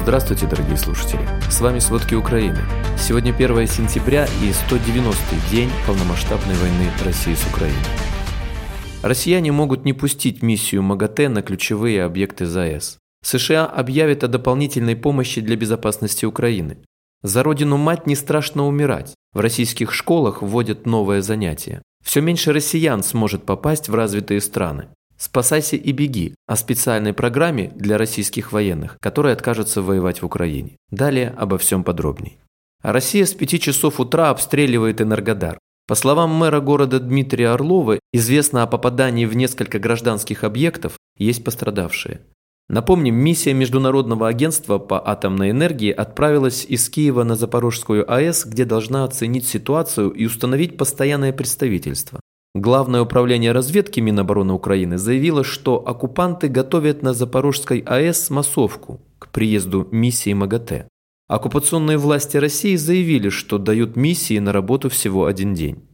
Здравствуйте, дорогие слушатели! С вами «Сводки Украины». Сегодня 1 сентября и 190-й день полномасштабной войны России с Украиной. Россияне могут не пустить миссию МАГАТЭ на ключевые объекты ЗАЭС. США объявят о дополнительной помощи для безопасности Украины. За родину мать не страшно умирать. В российских школах вводят новое занятие. Все меньше россиян сможет попасть в развитые страны. «Спасайся и беги» о специальной программе для российских военных, которые откажутся воевать в Украине. Далее обо всем подробней. Россия с 5 часов утра обстреливает Энергодар. По словам мэра города Дмитрия Орлова, известно о попадании в несколько гражданских объектов, есть пострадавшие. Напомним, миссия Международного агентства по атомной энергии отправилась из Киева на Запорожскую АЭС, где должна оценить ситуацию и установить постоянное представительство. Главное управление разведки Минобороны Украины заявило, что оккупанты готовят на Запорожской АЭС массовку к приезду миссии МАГАТЭ. Оккупационные власти России заявили, что дают миссии на работу всего один день.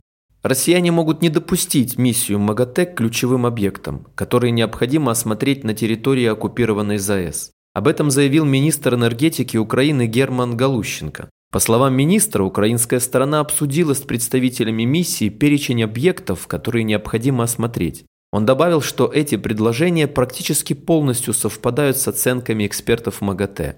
Россияне могут не допустить миссию МАГАТЭ к ключевым объектам, которые необходимо осмотреть на территории оккупированной ЗАЭС. Об этом заявил министр энергетики Украины Герман Галущенко. По словам министра, украинская сторона обсудила с представителями миссии перечень объектов, которые необходимо осмотреть. Он добавил, что эти предложения практически полностью совпадают с оценками экспертов МАГАТЭ.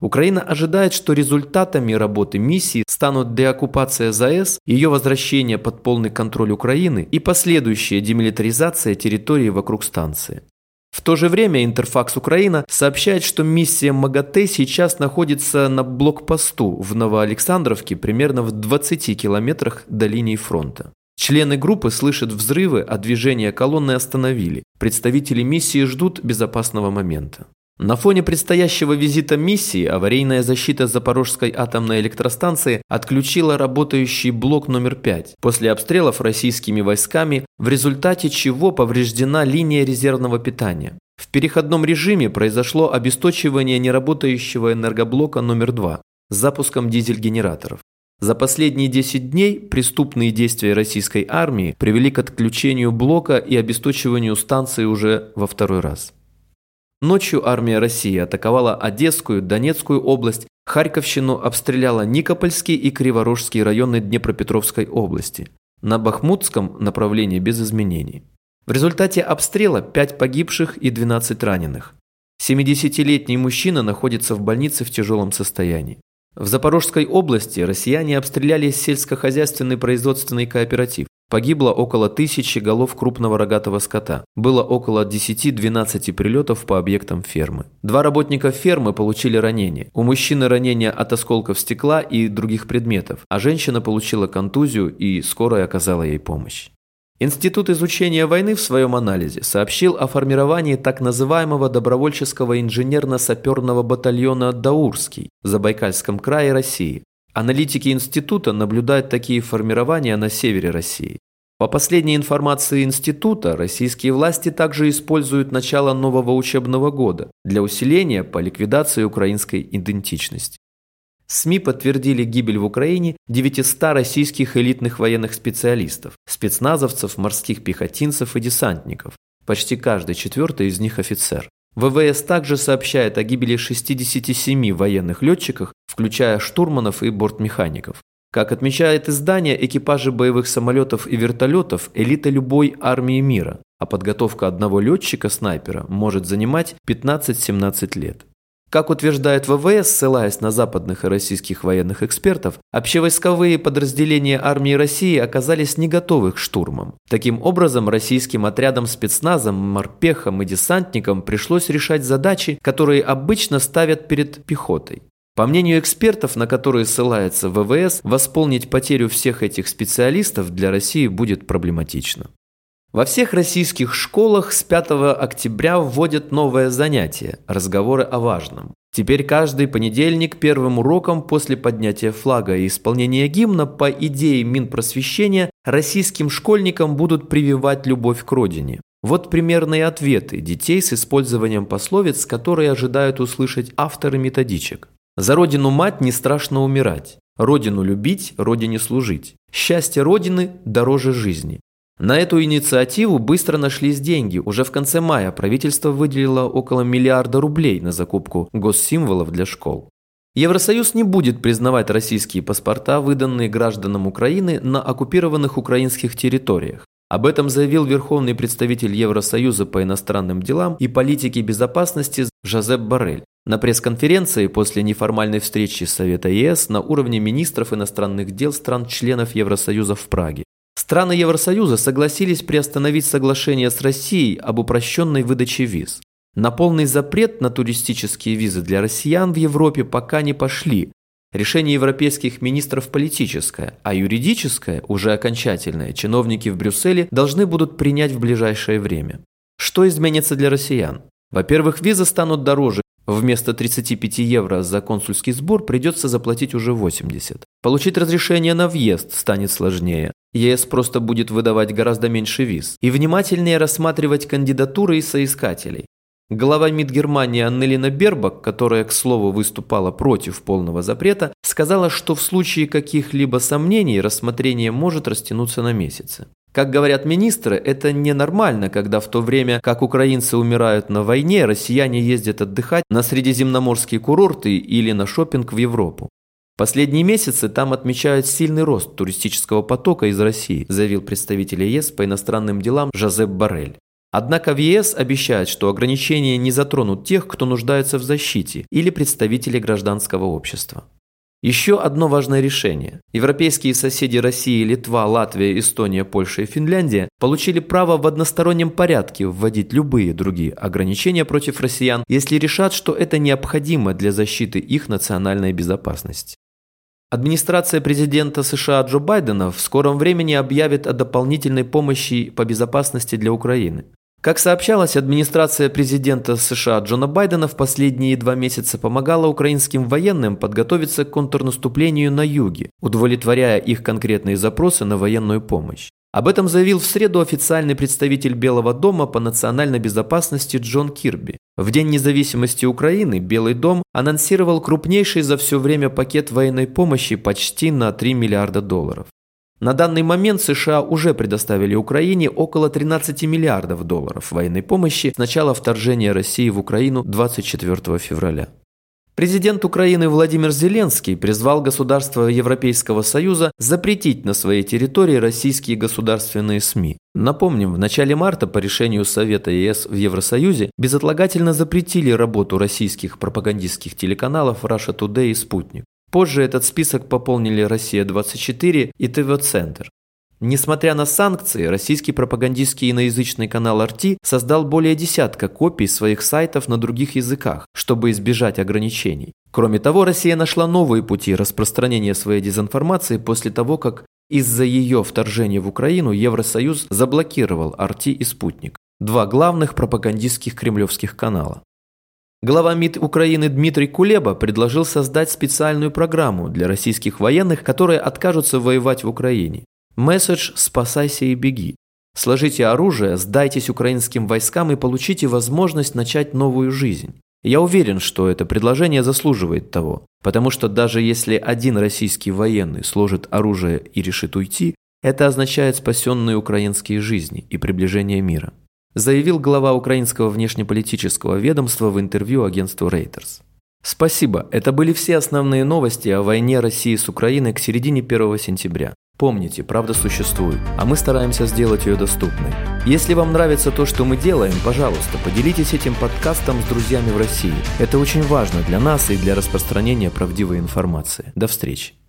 Украина ожидает, что результатами работы миссии станут деоккупация ЗАЭС, ее возвращение под полный контроль Украины и последующая демилитаризация территории вокруг станции. В то же время Интерфакс Украина сообщает, что миссия МАГАТЭ сейчас находится на блокпосту в Новоалександровке примерно в 20 километрах до линии фронта. Члены группы слышат взрывы, а движение колонны остановили. Представители миссии ждут безопасного момента. На фоне предстоящего визита миссии аварийная защита Запорожской атомной электростанции отключила работающий блок номер 5 после обстрелов российскими войсками, в результате чего повреждена линия резервного питания. В переходном режиме произошло обесточивание неработающего энергоблока номер 2 с запуском дизель-генераторов. За последние 10 дней преступные действия российской армии привели к отключению блока и обесточиванию станции уже во второй раз. Ночью армия России атаковала Одесскую, Донецкую область, Харьковщину обстреляла Никопольский и Криворожский районы Днепропетровской области. На Бахмутском направлении без изменений. В результате обстрела 5 погибших и 12 раненых. 70-летний мужчина находится в больнице в тяжелом состоянии. В Запорожской области россияне обстреляли сельскохозяйственный производственный кооператив. Погибло около тысячи голов крупного рогатого скота. Было около 10-12 прилетов по объектам фермы. Два работника фермы получили ранения. У мужчины ранения от осколков стекла и других предметов, а женщина получила контузию и скорая оказала ей помощь. Институт изучения войны в своем анализе сообщил о формировании так называемого добровольческого инженерно-саперного батальона «Даурский» в Забайкальском крае России, Аналитики института наблюдают такие формирования на севере России. По последней информации института, российские власти также используют начало нового учебного года для усиления по ликвидации украинской идентичности. СМИ подтвердили гибель в Украине 900 российских элитных военных специалистов, спецназовцев, морских пехотинцев и десантников. Почти каждый четвертый из них офицер. ВВС также сообщает о гибели 67 военных летчиках, включая штурманов и бортмехаников. Как отмечает издание, экипажи боевых самолетов и вертолетов – элита любой армии мира, а подготовка одного летчика-снайпера может занимать 15-17 лет. Как утверждает ВВС, ссылаясь на западных и российских военных экспертов, общевойсковые подразделения армии России оказались не готовы к штурмам. Таким образом, российским отрядам спецназам, морпехам и десантникам пришлось решать задачи, которые обычно ставят перед пехотой. По мнению экспертов, на которые ссылается ВВС, восполнить потерю всех этих специалистов для России будет проблематично. Во всех российских школах с 5 октября вводят новое занятие – разговоры о важном. Теперь каждый понедельник первым уроком после поднятия флага и исполнения гимна по идее Минпросвещения российским школьникам будут прививать любовь к родине. Вот примерные ответы детей с использованием пословиц, которые ожидают услышать авторы методичек. «За родину мать не страшно умирать. Родину любить, родине служить. Счастье родины дороже жизни. На эту инициативу быстро нашлись деньги. Уже в конце мая правительство выделило около миллиарда рублей на закупку госсимволов для школ. Евросоюз не будет признавать российские паспорта, выданные гражданам Украины на оккупированных украинских территориях. Об этом заявил верховный представитель Евросоюза по иностранным делам и политике безопасности Жозеп Барель на пресс-конференции после неформальной встречи Совета ЕС на уровне министров иностранных дел стран-членов Евросоюза в Праге. Страны Евросоюза согласились приостановить соглашение с Россией об упрощенной выдаче виз. На полный запрет на туристические визы для россиян в Европе пока не пошли. Решение европейских министров политическое, а юридическое, уже окончательное, чиновники в Брюсселе должны будут принять в ближайшее время. Что изменится для россиян? Во-первых, визы станут дороже. Вместо 35 евро за консульский сбор придется заплатить уже 80. Получить разрешение на въезд станет сложнее. ЕС просто будет выдавать гораздо меньше виз и внимательнее рассматривать кандидатуры и соискателей. Глава МИД Германии Аннелина Бербак, которая, к слову, выступала против полного запрета, сказала, что в случае каких-либо сомнений рассмотрение может растянуться на месяцы. Как говорят министры, это ненормально, когда в то время, как украинцы умирают на войне, россияне ездят отдыхать на средиземноморские курорты или на шопинг в Европу. Последние месяцы там отмечают сильный рост туристического потока из России, заявил представитель ЕС по иностранным делам Жозеп Барель. Однако в ЕС обещают, что ограничения не затронут тех, кто нуждается в защите, или представителей гражданского общества. Еще одно важное решение. Европейские соседи России, Литва, Латвия, Эстония, Польша и Финляндия получили право в одностороннем порядке вводить любые другие ограничения против россиян, если решат, что это необходимо для защиты их национальной безопасности. Администрация президента США Джо Байдена в скором времени объявит о дополнительной помощи по безопасности для Украины. Как сообщалось, администрация президента США Джона Байдена в последние два месяца помогала украинским военным подготовиться к контрнаступлению на юге, удовлетворяя их конкретные запросы на военную помощь. Об этом заявил в среду официальный представитель Белого дома по национальной безопасности Джон Кирби. В День независимости Украины Белый дом анонсировал крупнейший за все время пакет военной помощи почти на 3 миллиарда долларов. На данный момент США уже предоставили Украине около 13 миллиардов долларов военной помощи с начала вторжения России в Украину 24 февраля. Президент Украины Владимир Зеленский призвал государства Европейского Союза запретить на своей территории российские государственные СМИ. Напомним, в начале марта по решению Совета ЕС в Евросоюзе безотлагательно запретили работу российских пропагандистских телеканалов Russia Today и Спутник. Позже этот список пополнили «Россия-24» и ТВ-центр. Несмотря на санкции, российский пропагандистский иноязычный канал RT создал более десятка копий своих сайтов на других языках, чтобы избежать ограничений. Кроме того, Россия нашла новые пути распространения своей дезинформации после того, как из-за ее вторжения в Украину Евросоюз заблокировал RT и «Спутник» – два главных пропагандистских кремлевских канала. Глава МИД Украины Дмитрий Кулеба предложил создать специальную программу для российских военных, которые откажутся воевать в Украине. Месседж «Спасайся и беги». Сложите оружие, сдайтесь украинским войскам и получите возможность начать новую жизнь. Я уверен, что это предложение заслуживает того, потому что даже если один российский военный сложит оружие и решит уйти, это означает спасенные украинские жизни и приближение мира заявил глава украинского внешнеполитического ведомства в интервью агентству Reuters. Спасибо, это были все основные новости о войне России с Украиной к середине 1 сентября. Помните, правда существует, а мы стараемся сделать ее доступной. Если вам нравится то, что мы делаем, пожалуйста, поделитесь этим подкастом с друзьями в России. Это очень важно для нас и для распространения правдивой информации. До встречи.